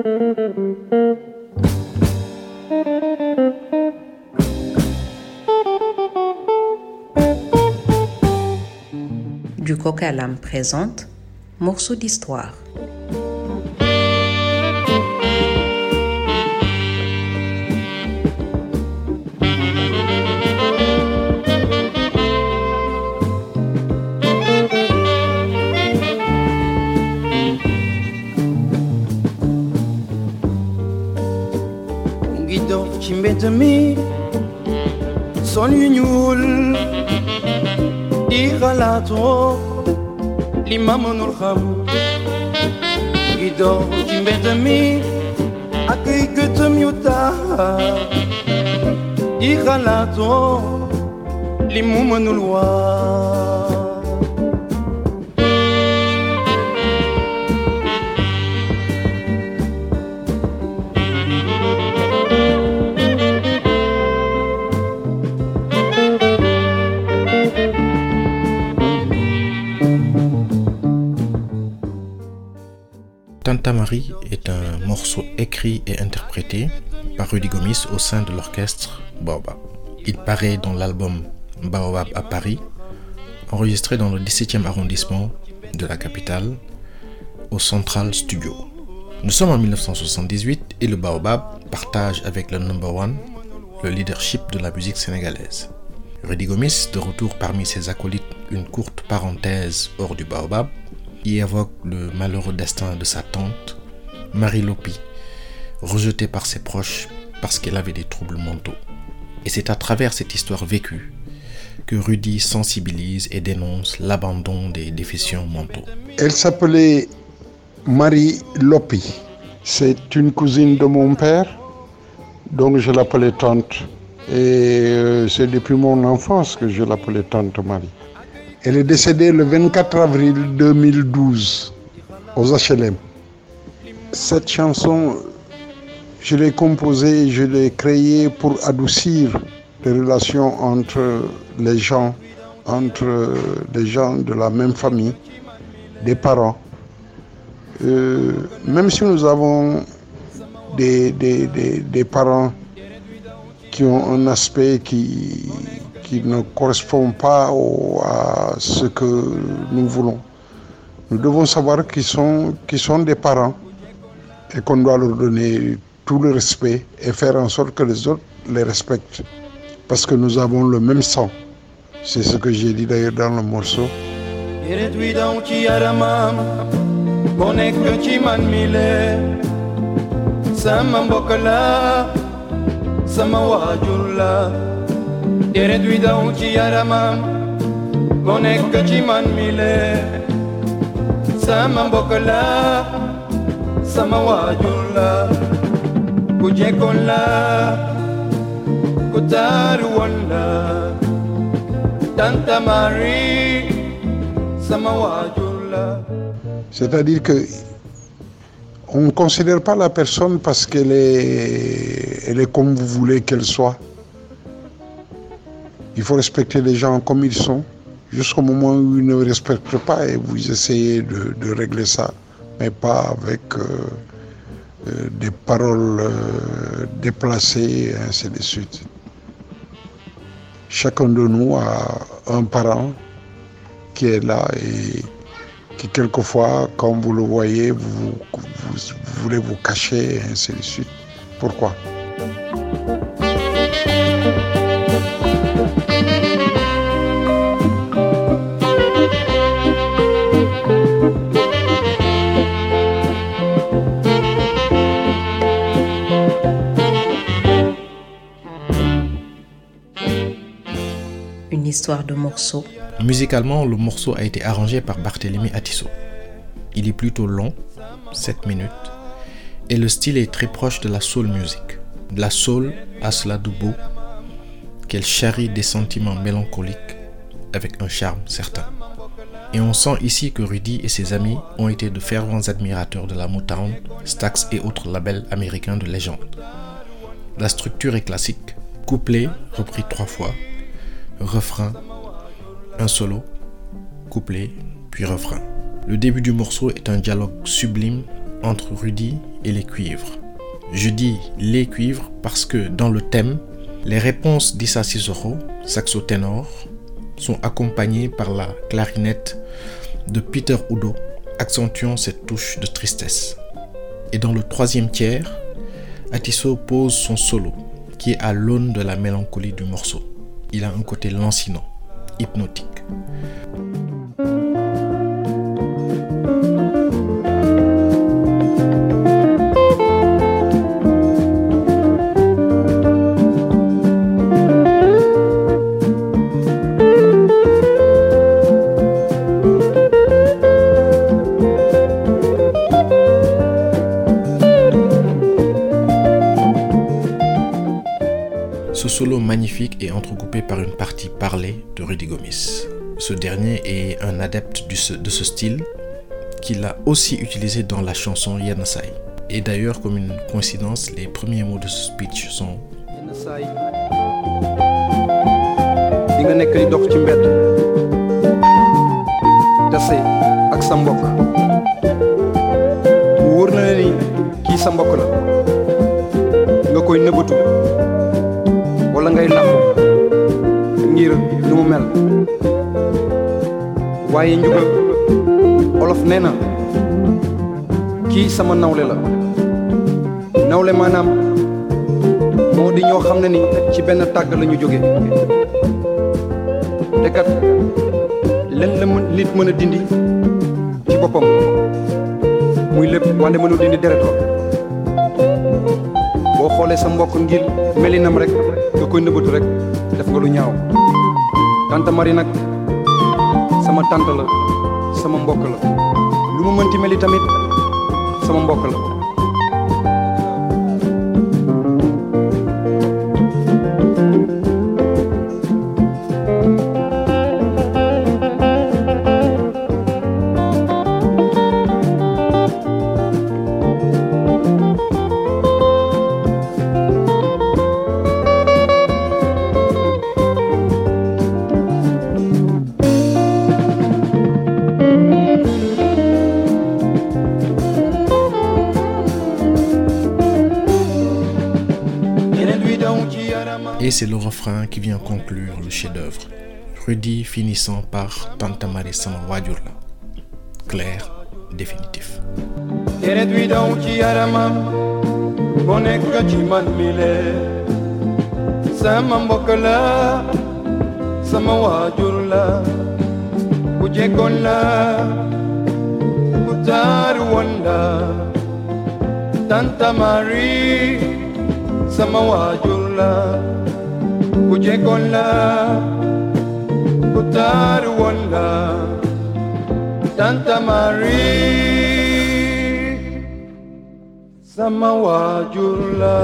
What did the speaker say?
Du coq à l'âme présente Morceau d'histoire. Ngi dox ci mbedd mi sol yu ñuul di xalaatoo li ma xam dox ci mbedd mi ak ay gëtëm yu taa di xalaatoo li mu mënul Tanta Marie est un morceau écrit et interprété par Rudy Gomis au sein de l'orchestre Baobab. Il paraît dans l'album Baobab à Paris, enregistré dans le 17e arrondissement de la capitale, au Central Studio. Nous sommes en 1978 et le Baobab partage avec le Number One le leadership de la musique sénégalaise. Rudy Gomis, de retour parmi ses acolytes, une courte parenthèse hors du Baobab, y évoque le malheureux destin de sa tante, Marie Lopi, rejetée par ses proches parce qu'elle avait des troubles mentaux. Et c'est à travers cette histoire vécue que Rudy sensibilise et dénonce l'abandon des déficients mentaux. Elle s'appelait Marie Lopi. C'est une cousine de mon père, donc je l'appelais tante. Et euh, c'est depuis mon enfance que je l'appelais tante Marie. Elle est décédée le 24 avril 2012 aux HLM. Cette chanson, je l'ai composée, je l'ai créée pour adoucir les relations entre les gens, entre les gens de la même famille, des parents. Euh, même si nous avons des, parents qui ont un aspect qui, qui ne correspond pas à ce que nous voulons. Nous devons savoir qu'ils sont, qu'ils sont des parents et qu'on doit leur donner tout le respect et faire en sorte que les autres les respectent. Parce que nous avons le même sang. C'est ce que j'ai dit d'ailleurs dans le morceau. Yeret wi daw ci yaramam boo nekk ci man mi le sama mbokk la sama waajur la ku jekkoon la ku taaru woon la Tanta Marie sama waajur la C'est-à-dire que on ne considère pas la personne parce qu'elle est, elle est comme vous voulez qu'elle soit. Il faut respecter les gens comme ils sont, jusqu'au moment où ils ne respectent pas et vous essayez de, régler ça, mais pas avec euh, euh, des paroles euh, déplacées ainsi de suite. Chacun de nous a un parent qui est là et qui quelquefois, comme vous le voyez, vous, voulez vous cacher ainsi de suite. Pourquoi? De. Musicalement, le morceau a été arrangé par Barthélemy Atisso. Il est plutôt long, 7 minutes, et le style est très proche de la soul music. La soul a cela de beau qu'elle charrie des sentiments mélancoliques avec un charme certain. Et on sent ici que Rudy et ses amis ont été de fervents admirateurs de la Motown, Stax et autres labels américains de légende. La structure est classique, couplet repris trois fois, refrain, un solo, couplet, puis refrain. Le début du morceau est un dialogue sublime entre Rudy et les cuivres. Je dis les cuivres parce que dans le thème, les réponses d'Issa Cicero, saxo ténor, sont accompagnées par la clarinette de Peter Udo, accentuant cette touche de tristesse. Et dans le troisième tiers, Atisso pose son solo, qui est à l'aune de la mélancolie du morceau. Il a un côté lancinant, hypnotique. Ce solo magnifique est entrecoupé par une partie parlée de Rudy Gomis. Ce dernier est un adepte de ce style qu'il a aussi utilisé dans la chanson Yanasai. Et d'ailleurs, comme une coïncidence, les premiers mots de ce speech sont ngay laxu ngir nu mu mel. Waaye olof nee na kii sama nawle la. Ni ci benn tàgg la ñu jóge. Te kat la mën nit mën a dindi ci boppam. Muy lépp wante mënul boo xoolee sa mbokk ngir melinam rek nga koy nëbbatu rek def nga lu ñaaw. Tante Marie nag sama tante la sama mbokk la. Lu mu mënti meli tamit sama mbokk la Et c'est le refrain qui vient conclure le chef-d'œuvre. Rudy finissant par Tanta Marie sama waajur la. Clair, définitif. Ku jekkoon la ku taaru woon la tanta Marie sama waajur la